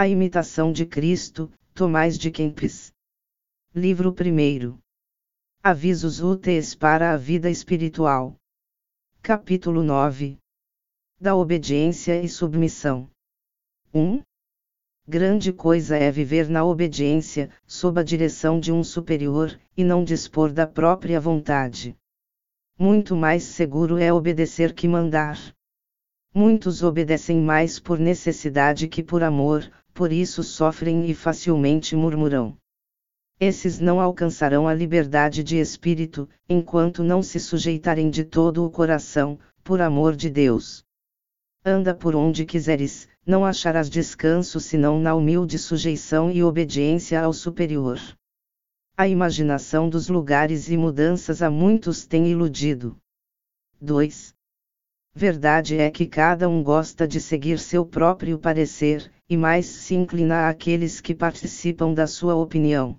A imitação de Cristo, Tomás de Kempis. Livro 1. Avisos úteis para a vida espiritual. Capítulo 9. Da obediência e submissão. 1. Grande coisa é viver na obediência, sob a direção de um superior, e não dispor da própria vontade. Muito mais seguro é obedecer que mandar. Muitos obedecem mais por necessidade que por amor, por isso sofrem e facilmente murmuram. Esses não alcançarão a liberdade de espírito, enquanto não se sujeitarem de todo o coração, por amor de Deus. Anda por onde quiseres, não acharás descanso senão na humilde sujeição e obediência ao superior. A imaginação dos lugares e mudanças a muitos tem iludido. 2. Verdade é que cada um gosta de seguir seu próprio parecer, e mais se inclina àqueles que participam da sua opinião.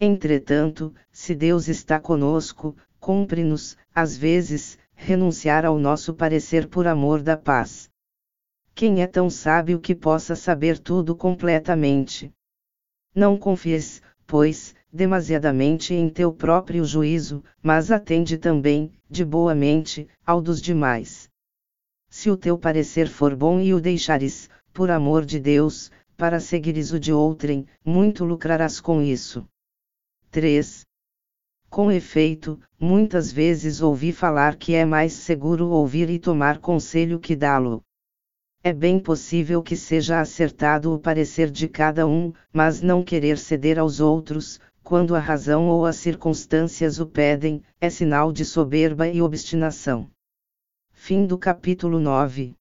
Entretanto, se Deus está conosco, cumpre-nos, às vezes, renunciar ao nosso parecer por amor da paz. Quem é tão sábio que possa saber tudo completamente? Não confies, pois, demasiadamente em teu próprio juízo, mas atende também, de boa mente, ao dos demais. Se o teu parecer for bom e o deixares, por amor de Deus, para seguires o de outrem, muito lucrarás com isso. 3. Com efeito, muitas vezes ouvi falar que é mais seguro ouvir e tomar conselho que dá-lo. É bem possível que seja acertado o parecer de cada um, mas não querer ceder aos outros, quando a razão ou as circunstâncias o pedem, é sinal de soberba e obstinação. Fim do capítulo 9.